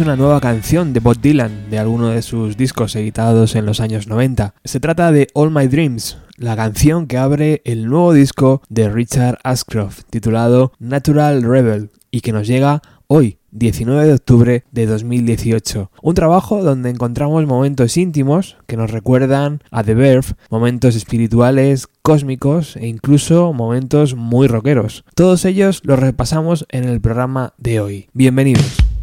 una nueva canción de Bob Dylan de alguno de sus discos editados en los años 90. Se trata de All My Dreams, la canción que abre el nuevo disco de Richard Ashcroft titulado Natural Rebel y que nos llega hoy, 19 de octubre de 2018. Un trabajo donde encontramos momentos íntimos que nos recuerdan a The Verve, momentos espirituales, cósmicos e incluso momentos muy rockeros. Todos ellos los repasamos en el programa de hoy. Bienvenidos.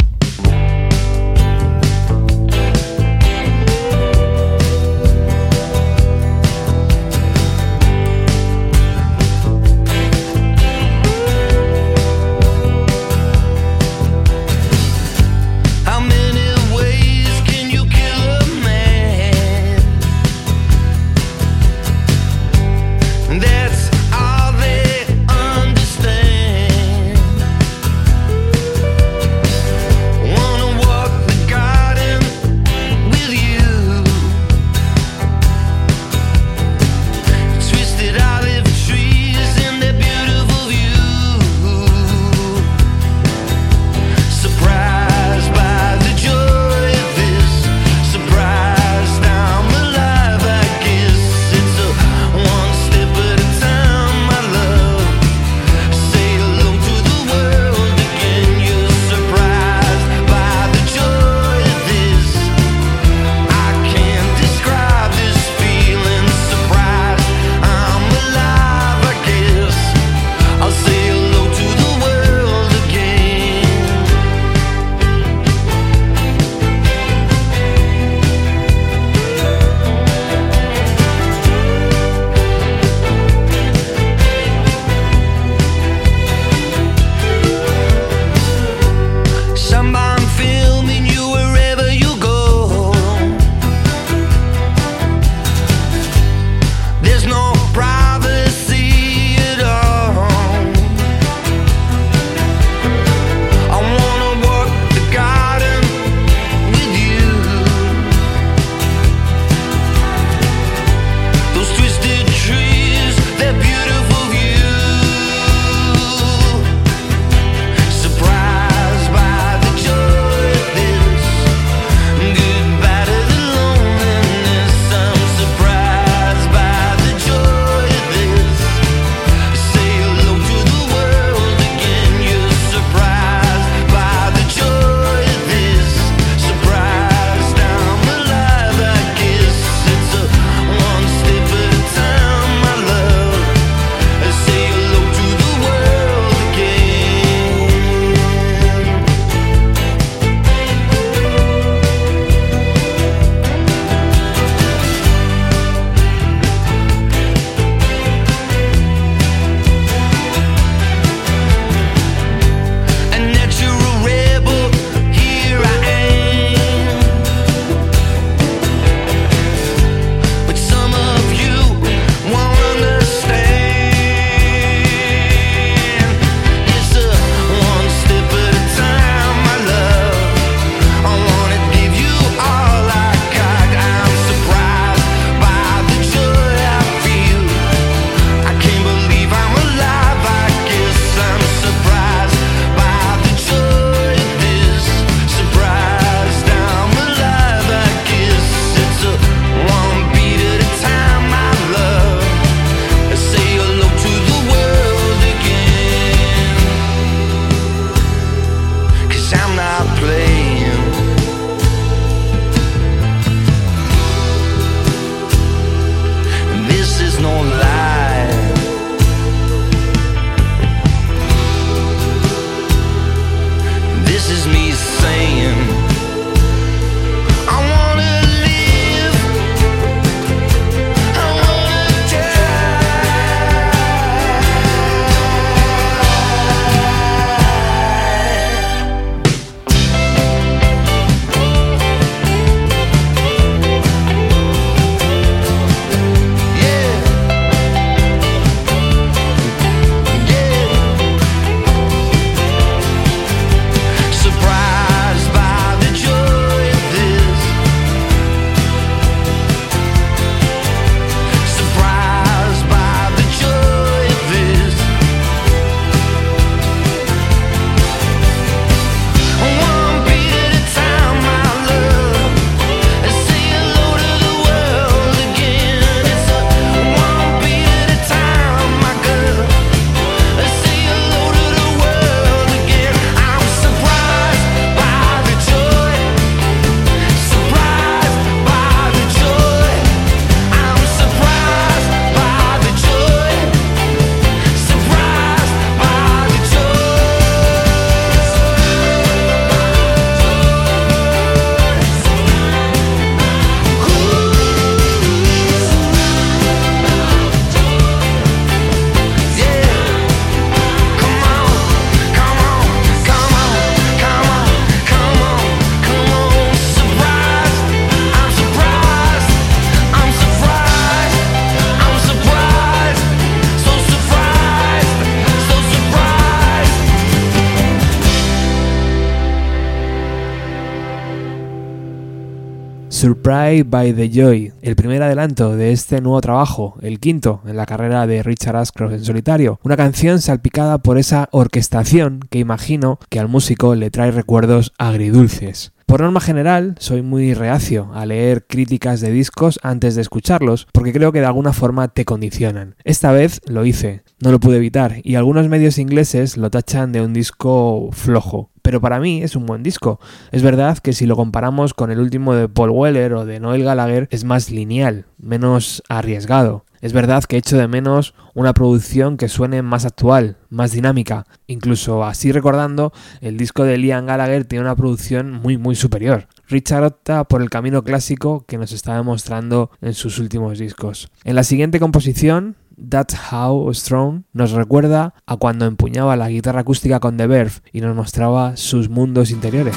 By the Joy, el primer adelanto de este nuevo trabajo, el quinto en la carrera de Richard Ashcroft en solitario, una canción salpicada por esa orquestación que imagino que al músico le trae recuerdos agridulces. Por norma general, soy muy reacio a leer críticas de discos antes de escucharlos, porque creo que de alguna forma te condicionan. Esta vez lo hice, no lo pude evitar, y algunos medios ingleses lo tachan de un disco flojo pero para mí es un buen disco. Es verdad que si lo comparamos con el último de Paul Weller o de Noel Gallagher es más lineal, menos arriesgado. Es verdad que echo de menos una producción que suene más actual, más dinámica. Incluso así recordando, el disco de Liam Gallagher tiene una producción muy muy superior. Richard opta por el camino clásico que nos está demostrando en sus últimos discos. En la siguiente composición, That's How Strong nos recuerda a cuando empuñaba la guitarra acústica con The Verve y nos mostraba sus mundos interiores.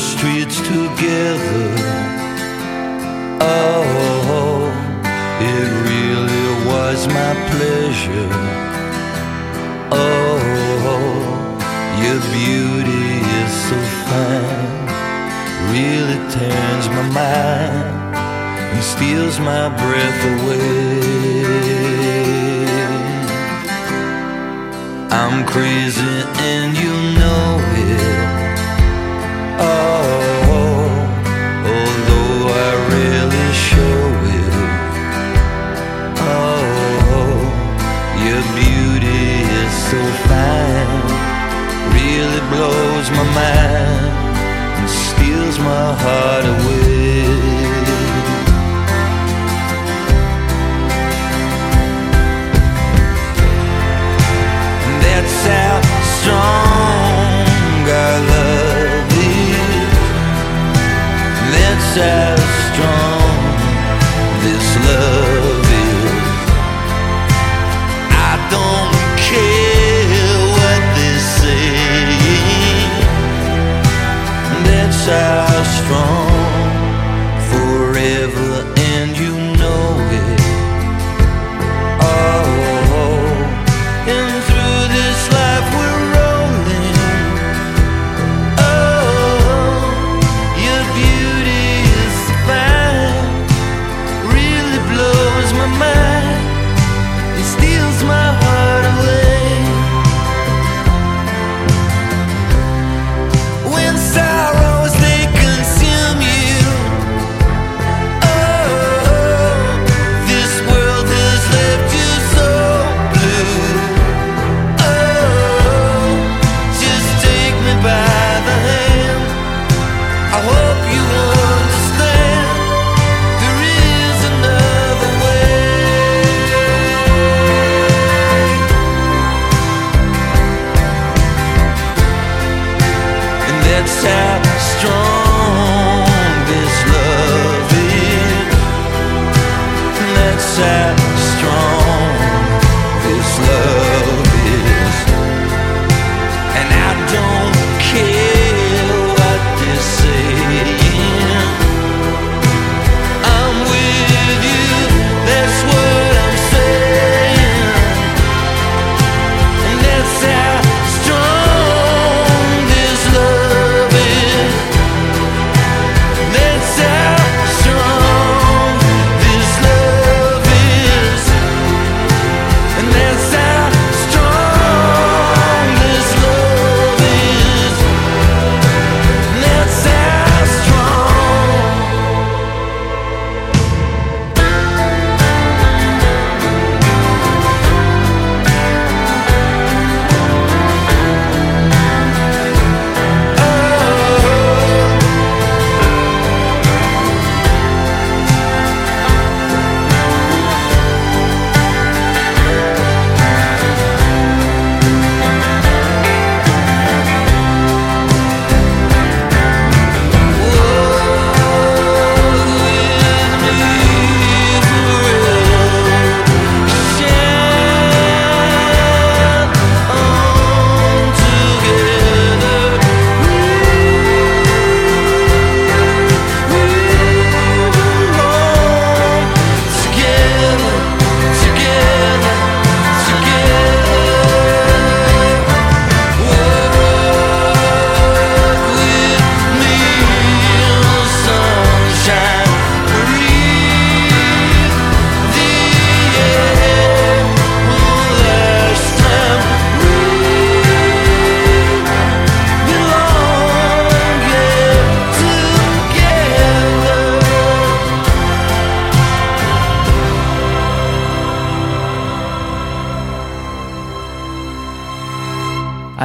Streets together. Oh, it really was my pleasure. Steals my breath away. I'm crazy and you know it. Oh, although I rarely show it. Oh, your beauty is so fine really blows my mind and steals my heart away. That's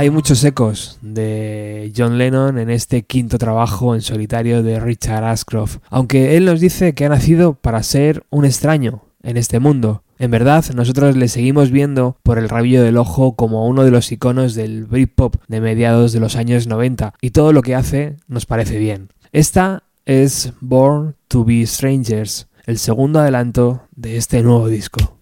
Hay muchos ecos de John Lennon en este quinto trabajo en solitario de Richard Ashcroft, aunque él nos dice que ha nacido para ser un extraño en este mundo. En verdad, nosotros le seguimos viendo por el rabillo del ojo como uno de los iconos del Britpop de mediados de los años 90, y todo lo que hace nos parece bien. Esta es Born to Be Strangers, el segundo adelanto de este nuevo disco.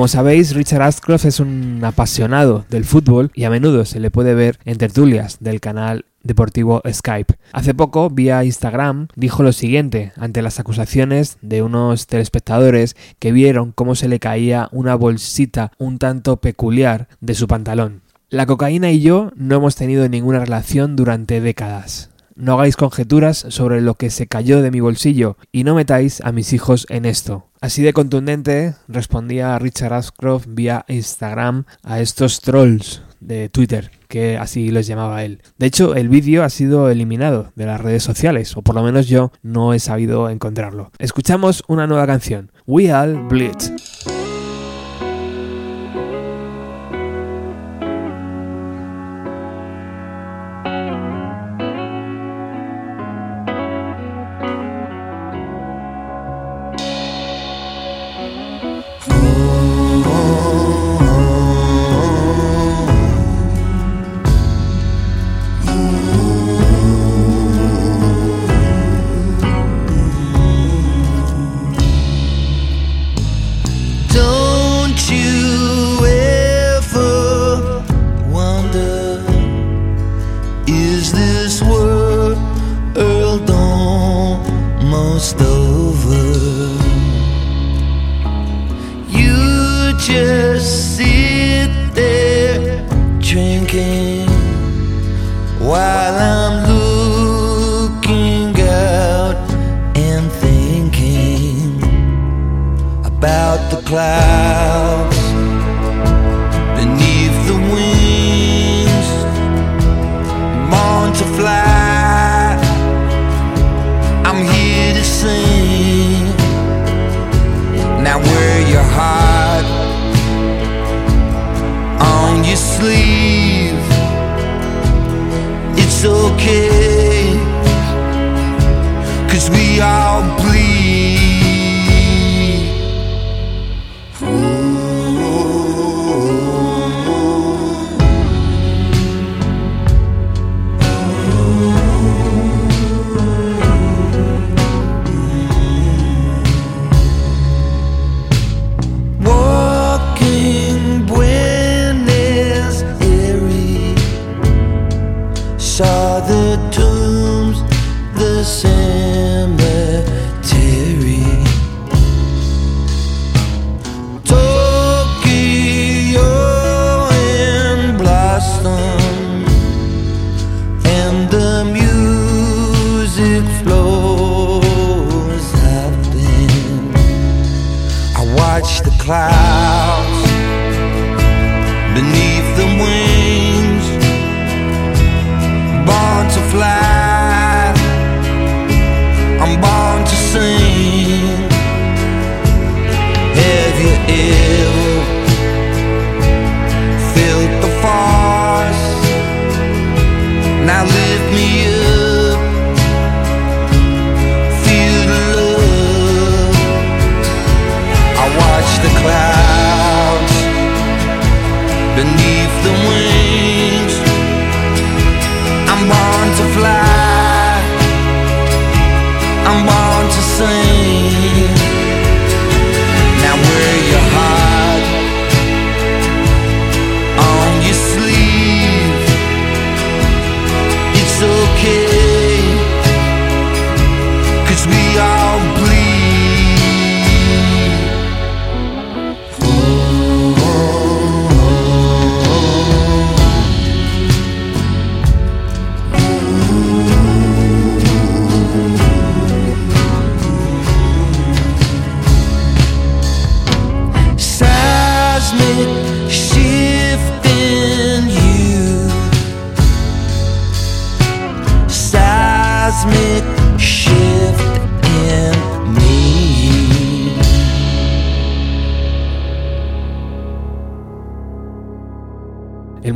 Como sabéis, Richard Ashcroft es un apasionado del fútbol y a menudo se le puede ver en tertulias del canal deportivo Skype. Hace poco, vía Instagram, dijo lo siguiente ante las acusaciones de unos telespectadores que vieron cómo se le caía una bolsita un tanto peculiar de su pantalón. La cocaína y yo no hemos tenido ninguna relación durante décadas. No hagáis conjeturas sobre lo que se cayó de mi bolsillo y no metáis a mis hijos en esto. Así de contundente respondía Richard Ashcroft vía Instagram a estos trolls de Twitter, que así les llamaba él. De hecho, el vídeo ha sido eliminado de las redes sociales, o por lo menos yo no he sabido encontrarlo. Escuchamos una nueva canción, We All Bleed. The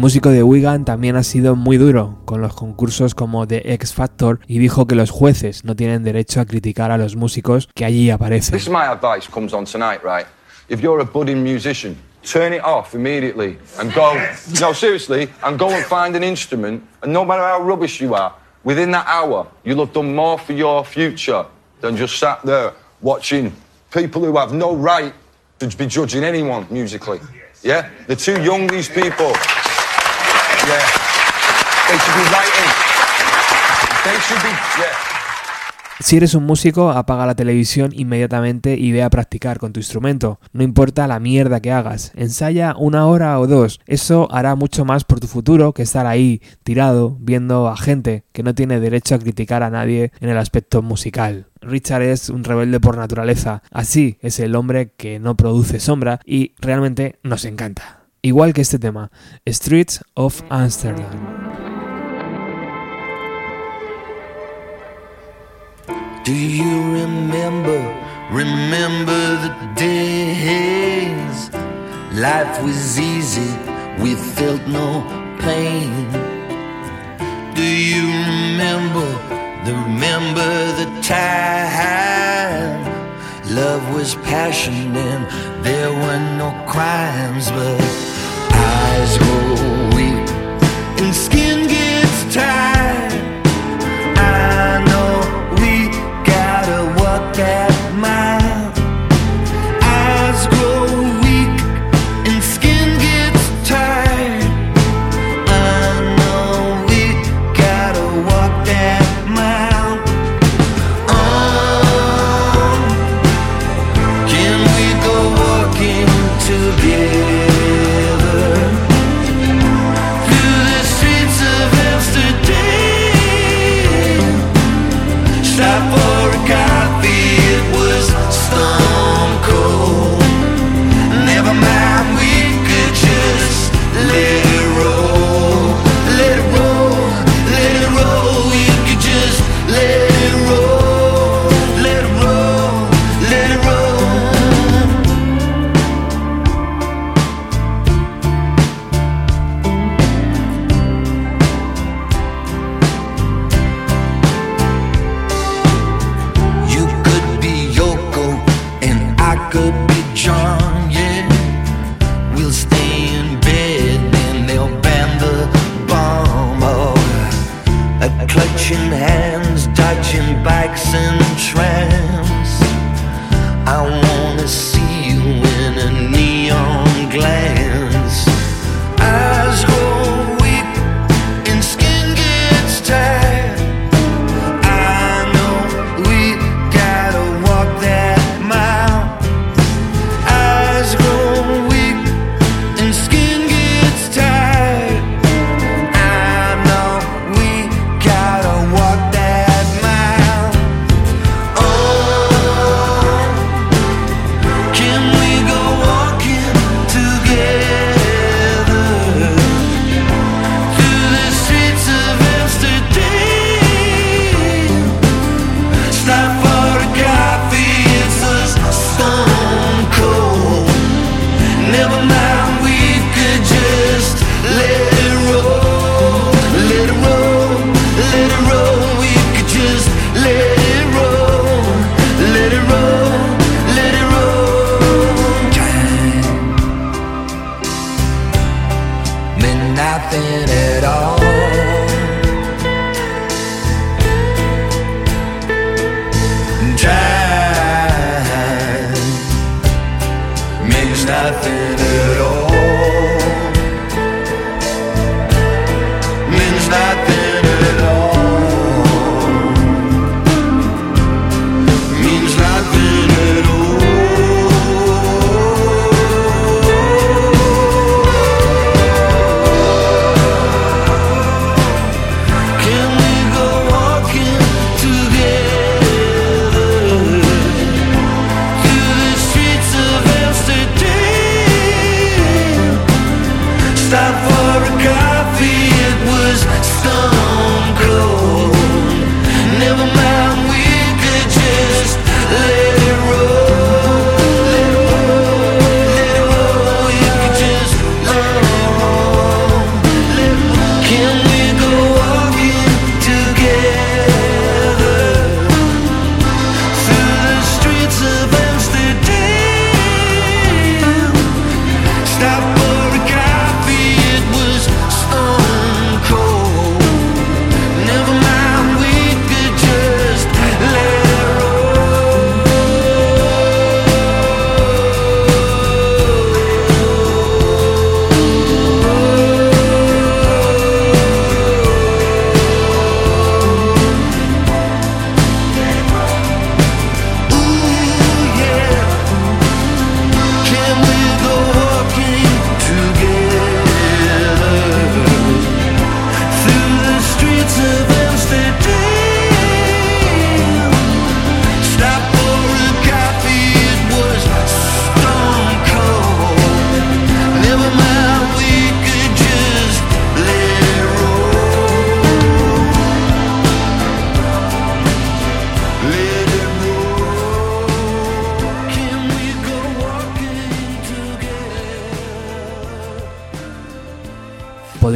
músico de Wigan también ha sido muy duro con los concursos como The X Factor y dijo que los jueces no tienen derecho a criticar a los músicos que allí aparecen. This is my advice comes on tonight, right? If you're a budding musician, turn it off immediately and go, no, seriously, and go and find an instrument. And no matter how rubbish you are, within that hour, you'll have done more for your future than just sat there watching people who have no right to be judging anyone musically. Yeah? They're too young, these people. Si eres un músico, apaga la televisión inmediatamente y ve a practicar con tu instrumento. No importa la mierda que hagas, ensaya una hora o dos. Eso hará mucho más por tu futuro que estar ahí, tirado, viendo a gente que no tiene derecho a criticar a nadie en el aspecto musical. Richard es un rebelde por naturaleza, así es el hombre que no produce sombra y realmente nos encanta. Igual que este tema, Streets of Amsterdam. Do you remember, remember the days? Life was easy, we felt no pain. Do you remember, remember the time? Love was passion and there were no crimes, but eyes grow weak and skin gets tired.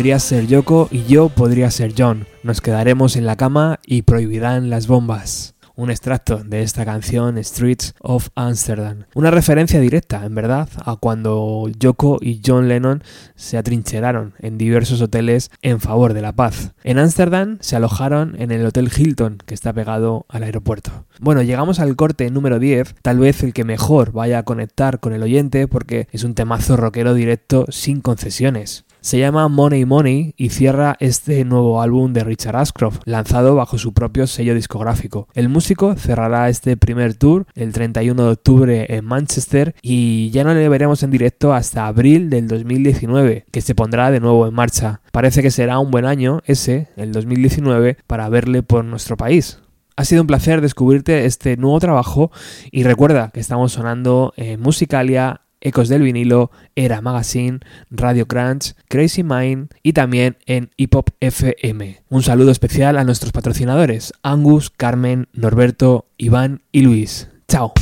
Podría ser Yoko y yo podría ser John. Nos quedaremos en la cama y prohibirán las bombas un extracto de esta canción Streets of Amsterdam. Una referencia directa, en verdad, a cuando Yoko y John Lennon se atrincheraron en diversos hoteles en favor de la paz. En Ámsterdam se alojaron en el Hotel Hilton, que está pegado al aeropuerto. Bueno, llegamos al corte número 10, tal vez el que mejor vaya a conectar con el oyente porque es un temazo rockero directo sin concesiones. Se llama Money Money y cierra este nuevo álbum de Richard Ashcroft, lanzado bajo su propio sello discográfico. El músico cerrará este primer tour el 31 de octubre en Manchester y ya no le veremos en directo hasta abril del 2019, que se pondrá de nuevo en marcha. Parece que será un buen año ese, el 2019, para verle por nuestro país. Ha sido un placer descubrirte este nuevo trabajo y recuerda que estamos sonando en Musicalia Ecos del Vinilo, Era Magazine, Radio Crunch, Crazy Mind y también en Hip Hop FM. Un saludo especial a nuestros patrocinadores, Angus, Carmen, Norberto, Iván y Luis. Chao.